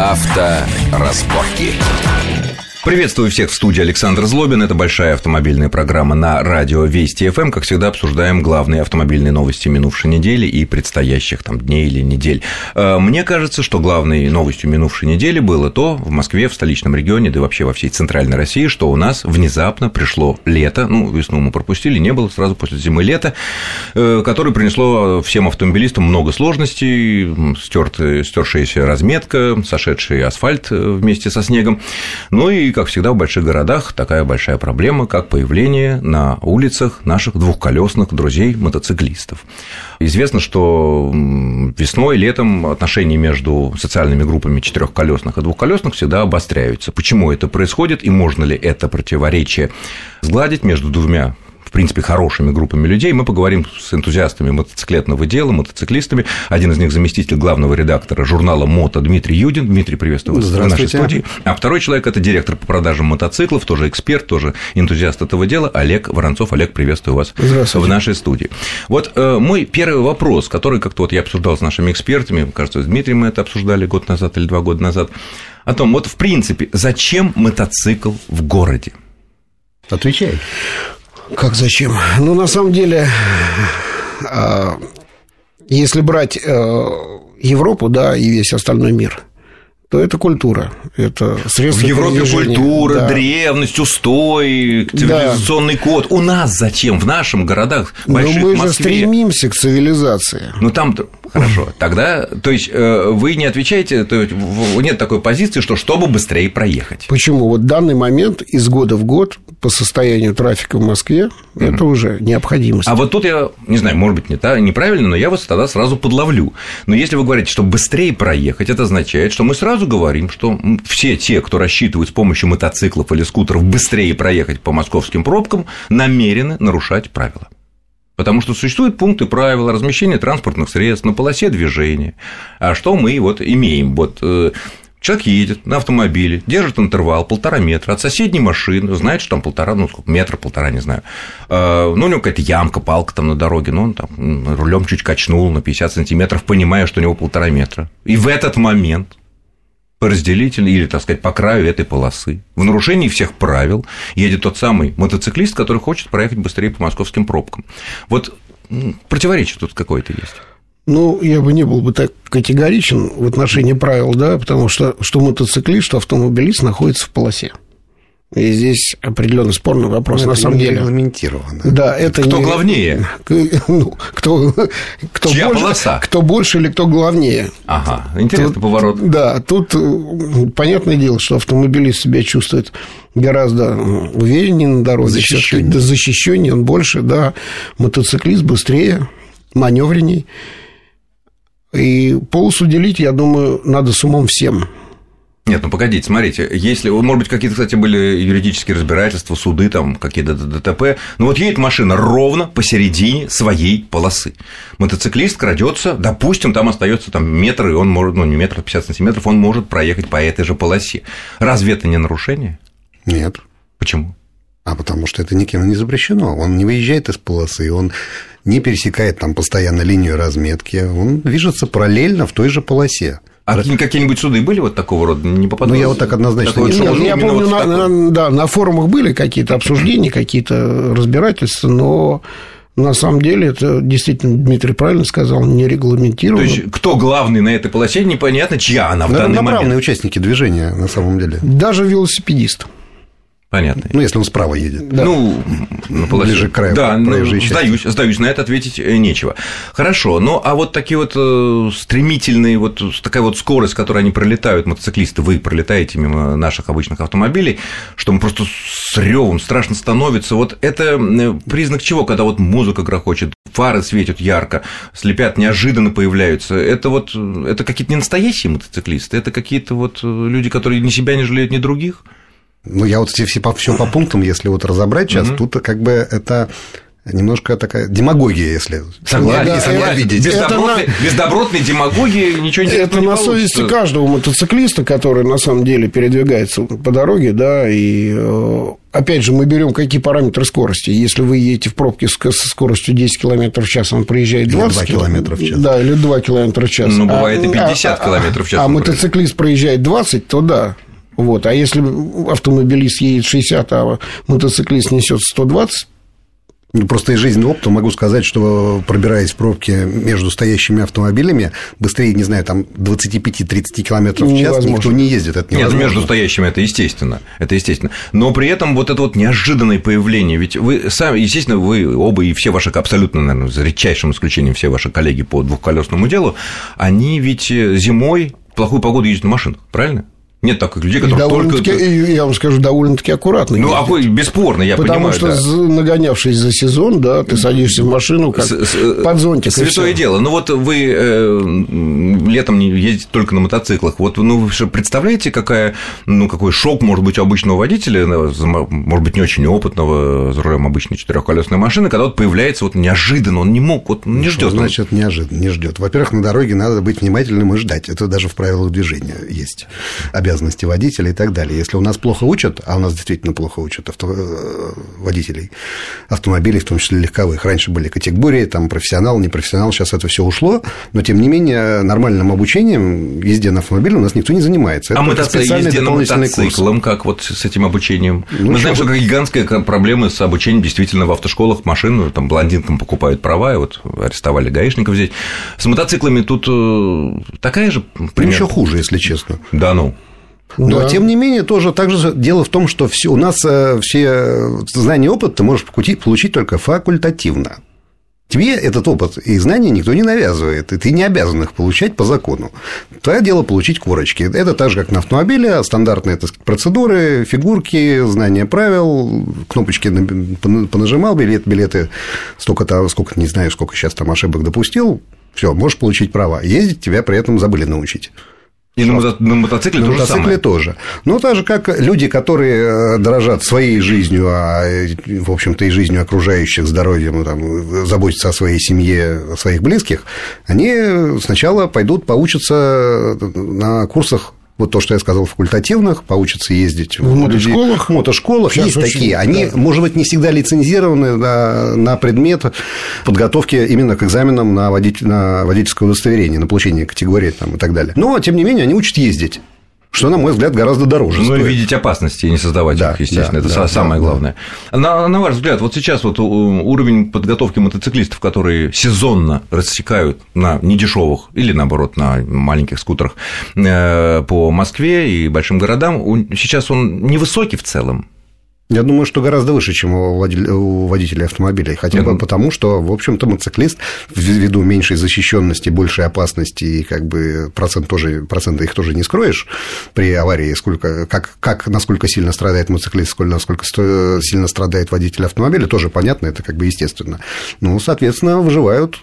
Авторазборки. Приветствую всех в студии Александр Злобин. Это большая автомобильная программа на радио Вести ФМ. Как всегда, обсуждаем главные автомобильные новости минувшей недели и предстоящих там дней или недель. Э, мне кажется, что главной новостью минувшей недели было то в Москве, в столичном регионе, да и вообще во всей центральной России, что у нас внезапно пришло лето. Ну, весну мы пропустили, не было сразу после зимы лета, э, которое принесло всем автомобилистам много сложностей, стершаяся разметка, сошедший асфальт э, вместе со снегом. Ну и как всегда, в больших городах такая большая проблема, как появление на улицах наших двухколесных друзей-мотоциклистов. Известно, что весной, летом отношения между социальными группами четырехколесных и двухколесных всегда обостряются. Почему это происходит и можно ли это противоречие сгладить между двумя в принципе, хорошими группами людей. Мы поговорим с энтузиастами мотоциклетного дела, мотоциклистами. Один из них заместитель главного редактора журнала «Мото» Дмитрий Юдин. Дмитрий, приветствую вас в нашей студии. А второй человек – это директор по продажам мотоциклов, тоже эксперт, тоже энтузиаст этого дела, Олег Воронцов. Олег, приветствую вас в нашей студии. Вот э, мой первый вопрос, который как-то вот я обсуждал с нашими экспертами, кажется, с Дмитрием мы это обсуждали год назад или два года назад, о том, вот в принципе, зачем мотоцикл в городе? Отвечай. Как зачем? Ну, на самом деле, а, если брать э, Европу, да, и весь остальной мир, то это культура. Это средство В Европе культура, да. древность, устой, цивилизационный да. код. У нас зачем? В наших городах, больших Но мы же стремимся к цивилизации. Ну, там Хорошо. Тогда, то есть, э, вы не отвечаете, то есть, нет такой позиции, что чтобы быстрее проехать. Почему? Вот в данный момент из года в год по состоянию трафика в Москве mm-hmm. это уже необходимость. А вот тут я, не знаю, может быть, не та, неправильно, но я вас тогда сразу подловлю. Но если вы говорите, что быстрее проехать, это означает, что мы сразу говорим, что все те, кто рассчитывает с помощью мотоциклов или скутеров быстрее проехать по московским пробкам, намерены нарушать правила. Потому что существуют пункты правил размещения транспортных средств на полосе движения. А что мы вот имеем? Вот э, Человек едет на автомобиле, держит интервал полтора метра от соседней машины, знает, что там полтора, ну сколько, метра, полтора, не знаю. Э, ну, у него какая-то ямка, палка там на дороге, ну, он там рулем чуть качнул на 50 сантиметров, понимая, что у него полтора метра. И в этот момент по разделительной или, так сказать, по краю этой полосы. В нарушении всех правил едет тот самый мотоциклист, который хочет проехать быстрее по московским пробкам. Вот противоречие тут какое-то есть. Ну, я бы не был бы так категоричен в отношении правил, да, потому что что мотоциклист, что автомобилист находится в полосе. И здесь определенно спорный вопрос, ну, на самом деле. регламентировано. Да, это кто не... главнее? Ну, кто, кто, Чья больше, полоса? кто больше или кто главнее? Ага, интересный тут, поворот. Да, тут э, понятное дело, что автомобилист себя чувствует гораздо увереннее на дороге, защищеннее, да, защищеннее он больше, да, мотоциклист быстрее, маневренней. И полосу делить, я думаю, надо с умом всем. Нет, ну погодите, смотрите, если, может быть, какие-то, кстати, были юридические разбирательства, суды, там, какие-то ДТП, ну вот едет машина ровно посередине своей полосы. Мотоциклист крадется, допустим, там остается там метр, и он может, ну не метр, а 50 сантиметров, он может проехать по этой же полосе. Разве это не нарушение? Нет. Почему? А потому что это никем не запрещено. Он не выезжает из полосы, он не пересекает там постоянно линию разметки, он движется параллельно в той же полосе. А какие-нибудь суды были вот такого рода? Не попадалось? Ну, я вот так однозначно не Нет, Я помню, вот на, на, да, на форумах были какие-то обсуждения, какие-то разбирательства, но на самом деле, это действительно Дмитрий правильно сказал, не регламентировано. То есть, кто главный на этой полосе, непонятно, чья она в данный момент. Участники движения, на самом деле. Даже велосипедист. Понятно. Ну, если он справа едет. Да. Ну, на полосе. Ближе к краю. Да, ну, сдаюсь, сдаюсь, на это ответить э, нечего. Хорошо, ну, а вот такие вот э, стремительные, вот такая вот скорость, которой они пролетают, мотоциклисты, вы пролетаете мимо наших обычных автомобилей, что мы просто с ревом страшно становится. Вот это э, признак чего, когда вот музыка грохочет, фары светят ярко, слепят, неожиданно появляются. Это вот, это какие-то не настоящие мотоциклисты, это какие-то вот люди, которые ни себя не жалеют, ни других – ну, я вот все, все, по, все по пунктам, если вот разобрать сейчас, угу. тут как бы это немножко такая демагогия, если согласен, да, согласен. видеть. Бездобротной, демагогии ничего не Это на получится. совести каждого мотоциклиста, который на самом деле передвигается по дороге, да, и э, опять же, мы берем какие параметры скорости. Если вы едете в пробке со скоростью 10 км в час, он проезжает 20 или км в час. Да, или 2 км в час. Ну, а, бывает и 50 а, а км в час. А, мотоциклист проезжает 20, то да. Вот. А если автомобилист едет 60, а мотоциклист несет 120, ну, Просто из жизненного опыта могу сказать, что пробираясь в пробке между стоящими автомобилями, быстрее, не знаю, там 25-30 км в час невозможно. никто не ездит. Это ну, невозможно. Нет, между стоящими это естественно. Это естественно. Но при этом вот это вот неожиданное появление. Ведь вы сами, естественно, вы оба и все ваши, абсолютно, наверное, за редчайшим исключением все ваши коллеги по двухколесному делу, они ведь э, зимой в плохую погоду ездят на машинах, правильно? Нет таких людей, которые только... Я вам скажу, довольно-таки аккуратно. Ну, ездят. а вы, бесспорно, я Потому понимаю. Потому что, да. нагонявшись за сезон, да, ты садишься в машину как с, под зонтик. Святое дело. Ну, вот вы э, летом ездите только на мотоциклах. Вот, ну, вы представляете, какая, ну, какой шок может быть у обычного водителя, ну, может быть, не очень опытного, за рулем обычной четырехколесной машины, когда вот появляется вот неожиданно, он не мог, вот не ждет. Значит, неожиданно, не ждет. Во-первых, на дороге надо быть внимательным и ждать. Это даже в правилах движения есть обязанности водителя и так далее. Если у нас плохо учат, а у нас действительно плохо учат авто... Э, водителей автомобилей, в том числе легковых, раньше были категории, там профессионал, непрофессионал, сейчас это все ушло, но тем не менее нормальным обучением езде на автомобиле у нас никто не занимается. Это а это специальный езде дополнительный на курс. как вот с этим обучением? Ну, Мы знаем, что гигантская проблема с обучением действительно в автошколах машину там блондинкам покупают права, и вот арестовали гаишников здесь. С мотоциклами тут э, такая же примерно. Ну, еще хуже, если честно. Да ну. Но, да. тем не менее, тоже также дело в том, что все, у нас э, все э, знания и опыт ты можешь получить, получить только факультативно. Тебе этот опыт и знания никто не навязывает, и ты не обязан их получать по закону. Твое дело получить корочки. Это так же, как на автомобиле, стандартные так сказать, процедуры, фигурки, знания правил, кнопочки понажимал, билет, билеты столько-то, сколько, не знаю, сколько сейчас там ошибок допустил, все, можешь получить права. Ездить тебя при этом забыли научить. И на, мото- на мотоцикле на тоже мотоцикле самое. тоже. Ну, так же, как люди, которые э, дорожат своей жизнью, а, э, в общем-то, и жизнью окружающих, здоровьем, там, э, заботятся о своей семье, о своих близких, они сначала пойдут поучатся на курсах вот то, что я сказал, факультативных, получится ездить в, в мотошколах. В мотошколах Сейчас есть очень, такие. Они, да. может быть, не всегда лицензированы на, на предмет подготовки именно к экзаменам на, водитель, на водительское удостоверение, на получение категории там, и так далее. Но, тем не менее, они учат ездить что, на мой взгляд, гораздо дороже. Ну, стоит. и видеть опасности и не создавать да, их, естественно, да, это да, самое да, главное. Да. На, на ваш взгляд, вот сейчас вот уровень подготовки мотоциклистов, которые сезонно рассекают на недешевых или, наоборот, на маленьких скутерах э, по Москве и большим городам, сейчас он невысокий в целом. Я думаю, что гораздо выше, чем у, водителей автомобилей. Хотя угу. бы потому, что, в общем-то, мотоциклист ввиду меньшей защищенности, большей опасности и как бы процент тоже, процента их тоже не скроешь при аварии, сколько, как, как, насколько сильно страдает мотоциклист, сколько, насколько сильно страдает водитель автомобиля, тоже понятно, это как бы естественно. Ну, соответственно, выживают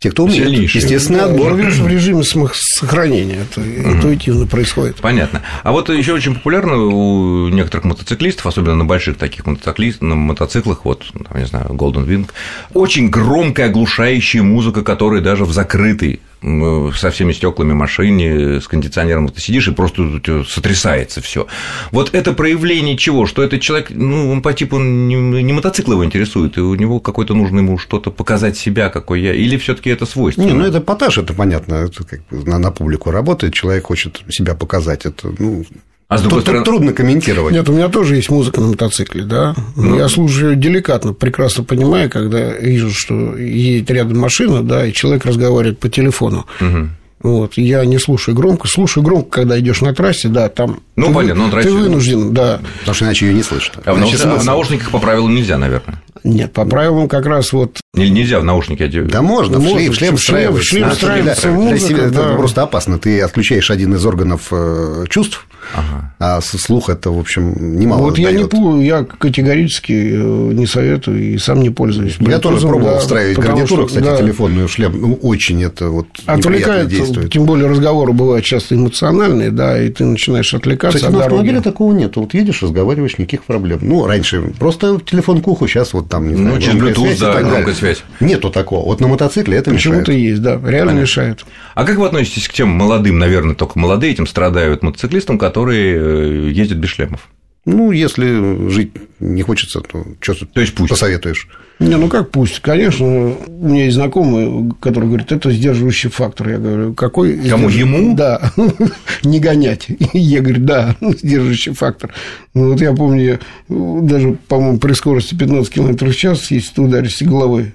те, кто умеет. Сильнейшие. Естественный ну, отбор. Ну, Живешь в режиме сохранения. Это интуитивно происходит. Понятно. А вот еще очень популярно у некоторых мотоциклистов, особенно на больших таких мотоциклистах, на мотоциклах, вот, там, не знаю, Golden Wing, очень громкая, оглушающая музыка, которая даже в закрытой со всеми стеклами машине, с кондиционером ты сидишь и просто тут сотрясается все. Вот это проявление чего? Что этот человек, ну, он по типу не, не мотоцикл его интересует, и у него какой-то нужно ему что-то показать себя, какой я, или все-таки это свойство? Не, ну это поташ, это понятно, это как бы на, на публику работает, человек хочет себя показать, это, ну, а с другой Тут стороны... трудно комментировать. Нет, у меня тоже есть музыка на мотоцикле, да. Ну... Я слушаю деликатно, прекрасно понимаю, когда вижу, что едет рядом машина, да, и человек разговаривает по телефону. Угу. Вот, я не слушаю громко. Слушаю громко, когда идешь на трассе, да, там. Ну, ты, понятно, ну, на трассе. Ты вынужден, да. Потому что иначе ее не слышат. А в, науш... в наушниках по правилам нельзя, наверное. Нет, по правилам как раз вот. Нельзя в наушнике одевать. Да можно, можно, в шлем, шлем, шлем, шлем. Шлем встраивается музыка, для себя, да. Это просто опасно. Ты отключаешь один из органов э, чувств, ага. а слух это, в общем, немало Вот я не я категорически э, не советую и сам не пользуюсь. Я тоже пробовал да, встраивать гарнитуру, кстати, да. телефонную шлем, ну, очень это вот Отвлекает, действует. тем более разговоры бывают часто эмоциональные, да, и ты начинаешь отвлекаться Кстати, на автомобиле такого нет. Вот едешь, разговариваешь, никаких проблем. Ну, раньше просто телефон к уху, сейчас вот там, не знаю, Ну, через Bluetooth, да, громкая связь. Нету такого. Вот на мотоцикле это Почему-то есть, да, реально Понятно. мешает. А как вы относитесь к тем молодым, наверное, только молодые этим страдают мотоциклистам, которые э, ездят без шлемов? Ну, если жить не хочется, то что то есть пусть. посоветуешь? Не, ну как пусть. Конечно, у меня есть знакомый, который говорит, это сдерживающий фактор. Я говорю, какой? Кому ему? Да, не гонять. Я говорю, да, сдерживающий фактор. Ну, вот я помню, даже, по-моему, при скорости 15 км в час, если ты ударишься головой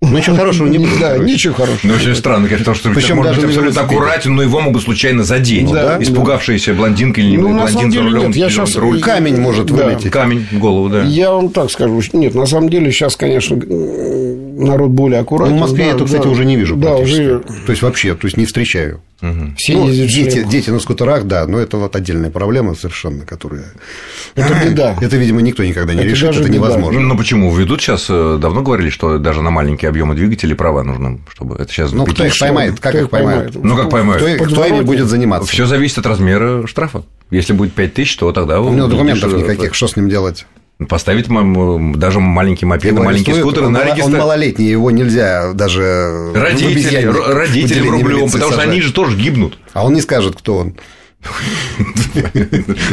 ну, ничего хорошего не будет. Да, ничего хорошего. Ну, очень странно, конечно, что Причем может быть абсолютно аккуратен, но его могут случайно задеть. Да, Испугавшаяся блондинка или ну, блондин за рулем. Я сейчас руль. Камень может вылететь. Камень в голову, да. Я вам так скажу. Нет, на самом деле сейчас, конечно, народ более аккуратен. Ну, в Москве да, я это, кстати, да, уже не вижу да, уже... То есть, вообще, то есть, не встречаю. Угу. Все ну, дети, дети на скутерах, да, но это вот отдельная проблема совершенно, которая... Это беда. Это, видимо, никто никогда не это решит, это беда. невозможно. Ну, почему? Ведут сейчас, э, давно говорили, что даже на маленькие объемы двигателей права нужно, чтобы это сейчас... Ну, кто их поймает, как их поймает? Ну, как поймают? Кто, кто ими будет заниматься? Все зависит от размера штрафа. Если будет 5 тысяч, то тогда... У него документов никаких, что с ним делать? Поставить даже маленький мопед, маленький скутер на регистрацию. Он малолетний, его нельзя даже родители, родители в рублевом, потому что они же тоже гибнут. А он не скажет, кто он.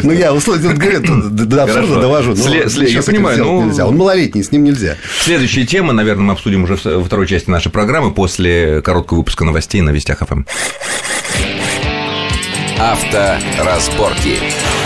Ну, я условно говорю, до абсурда довожу. Я понимаю, ну... нельзя. Он малолетний, с ним нельзя. Следующая тема, наверное, мы обсудим уже во второй части нашей программы после короткого выпуска новостей на Вестях ФМ. Авторазборки. разборки.